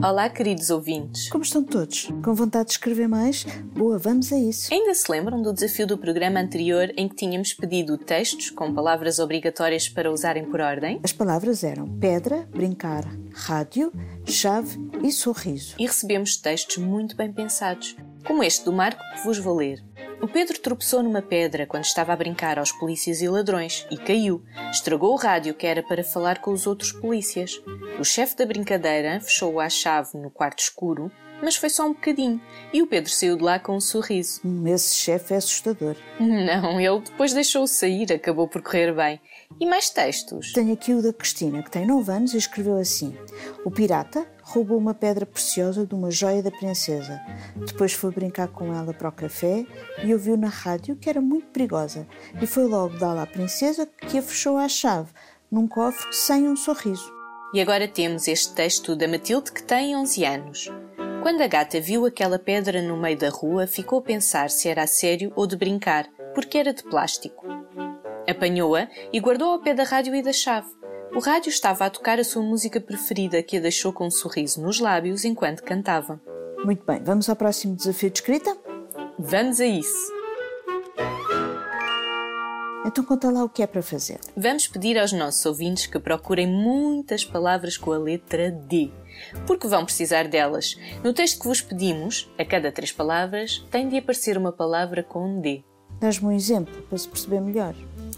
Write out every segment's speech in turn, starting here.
Olá, queridos ouvintes. Como estão todos? Com vontade de escrever mais? Boa, vamos a isso. Ainda se lembram do desafio do programa anterior em que tínhamos pedido textos com palavras obrigatórias para usarem por ordem? As palavras eram pedra, brincar, rádio, chave e sorriso. E recebemos textos muito bem pensados, como este do Marco que vos vou ler. O Pedro tropeçou numa pedra quando estava a brincar aos polícias e ladrões e caiu. Estragou o rádio que era para falar com os outros polícias. O chefe da brincadeira fechou-o à chave no quarto escuro, mas foi só um bocadinho e o Pedro saiu de lá com um sorriso. Esse chefe é assustador. Não, ele depois deixou-o sair, acabou por correr bem. E mais textos? Tenho aqui o da Cristina, que tem 9 anos e escreveu assim: O pirata roubou uma pedra preciosa de uma joia da princesa. Depois foi brincar com ela para o café e ouviu na rádio que era muito perigosa. E foi logo dá-la à princesa que a fechou à chave, num cofre sem um sorriso. E agora temos este texto da Matilde que tem 11 anos. Quando a gata viu aquela pedra no meio da rua, ficou a pensar se era a sério ou de brincar, porque era de plástico. Apanhou-a e guardou ao pé da rádio e da chave. O rádio estava a tocar a sua música preferida, que a deixou com um sorriso nos lábios enquanto cantava. Muito bem, vamos ao próximo desafio de escrita? Vamos a isso! Então conta lá o que é para fazer. Vamos pedir aos nossos ouvintes que procurem muitas palavras com a letra D, porque vão precisar delas. No texto que vos pedimos, a cada três palavras, tem de aparecer uma palavra com D. Dás-me um exemplo para se perceber melhor.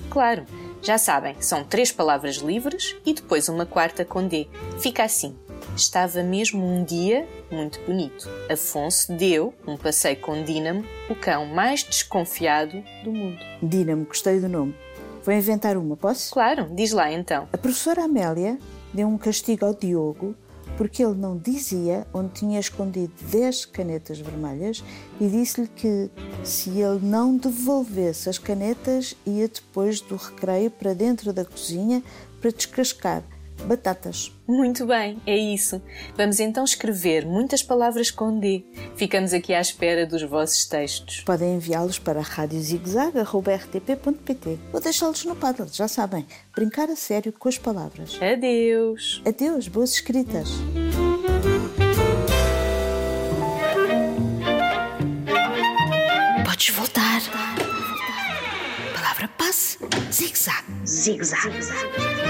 Claro, já sabem, são três palavras livres e depois uma quarta com D. Fica assim. Estava mesmo um dia muito bonito. Afonso deu um passeio com Dínamo, o cão mais desconfiado do mundo. Dínamo, gostei do nome. Vou inventar uma, posso? Claro, diz lá então. A professora Amélia deu um castigo ao Diogo porque ele não dizia onde tinha escondido 10 canetas vermelhas e disse-lhe que se ele não devolvesse as canetas ia depois do recreio para dentro da cozinha para descascar batatas. Muito bem, é isso. Vamos então escrever muitas palavras com D. Ficamos aqui à espera dos vossos textos. Podem enviá-los para radiozigzag.rtp.pt ou deixá-los no Padlet, já sabem. Brincar a sério com as palavras. Adeus! Adeus, boas escritas! Palavra passe. Zig-zag. Zig-zag.